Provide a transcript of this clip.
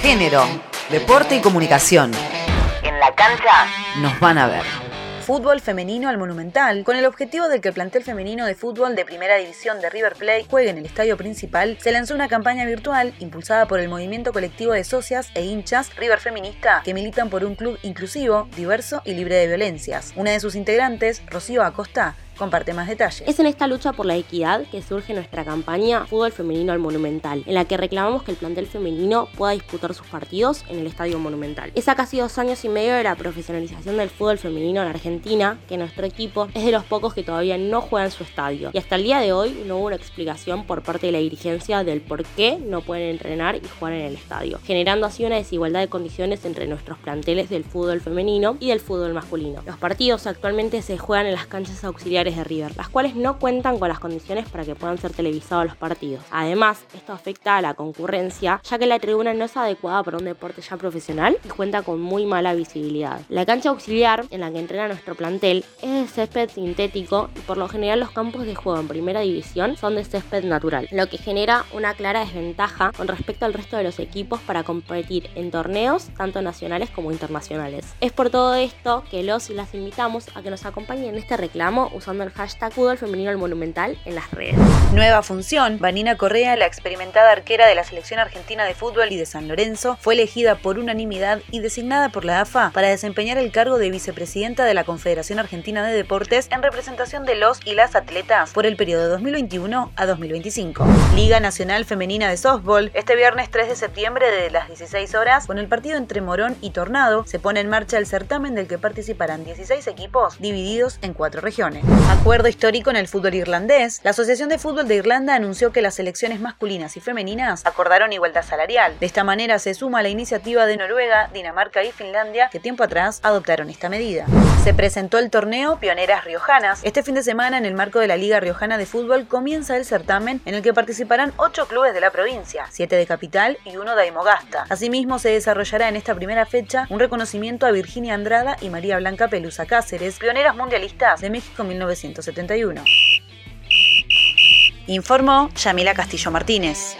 género, deporte y comunicación. En la cancha nos van a ver fútbol femenino al Monumental. Con el objetivo de que el plantel femenino de fútbol de primera división de River Plate juegue en el estadio principal, se lanzó una campaña virtual impulsada por el movimiento colectivo de socias e hinchas River Feminista que militan por un club inclusivo, diverso y libre de violencias. Una de sus integrantes, Rocío Acosta, comparte más detalles. Es en esta lucha por la equidad que surge nuestra campaña Fútbol Femenino al Monumental, en la que reclamamos que el plantel femenino pueda disputar sus partidos en el Estadio Monumental. Es a casi dos años y medio de la profesionalización del fútbol femenino en Argentina que nuestro equipo es de los pocos que todavía no juega en su estadio. Y hasta el día de hoy no hubo una explicación por parte de la dirigencia del por qué no pueden entrenar y jugar en el estadio, generando así una desigualdad de condiciones entre nuestros planteles del fútbol femenino y del fútbol masculino. Los partidos actualmente se juegan en las canchas auxiliares de River, las cuales no cuentan con las condiciones para que puedan ser televisados los partidos. Además, esto afecta a la concurrencia, ya que la tribuna no es adecuada para un deporte ya profesional y cuenta con muy mala visibilidad. La cancha auxiliar en la que entrena nuestro plantel es de césped sintético y por lo general los campos de juego en primera división son de césped natural, lo que genera una clara desventaja con respecto al resto de los equipos para competir en torneos tanto nacionales como internacionales. Es por todo esto que los y las invitamos a que nos acompañen en este reclamo usando el hashtag femenino al monumental en las redes. Nueva función. Vanina Correa, la experimentada arquera de la selección argentina de fútbol y de San Lorenzo, fue elegida por unanimidad y designada por la AFA para desempeñar el cargo de vicepresidenta de la Confederación Argentina de Deportes en representación de los y las atletas por el periodo 2021 a 2025. Liga Nacional Femenina de Softball. Este viernes 3 de septiembre de las 16 horas, con el partido entre Morón y Tornado, se pone en marcha el certamen del que participarán 16 equipos divididos en cuatro regiones. Acuerdo histórico en el fútbol irlandés. La Asociación de Fútbol de Irlanda anunció que las selecciones masculinas y femeninas acordaron igualdad salarial. De esta manera se suma la iniciativa de Noruega, Dinamarca y Finlandia, que tiempo atrás adoptaron esta medida. Se presentó el torneo Pioneras Riojanas. Este fin de semana, en el marco de la Liga Riojana de Fútbol, comienza el certamen en el que participarán ocho clubes de la provincia, siete de Capital y uno de Aymogasta. Asimismo, se desarrollará en esta primera fecha un reconocimiento a Virginia Andrada y María Blanca Pelusa Cáceres, pioneras mundialistas de México 1900. 1971. Informó Yamila Castillo Martínez.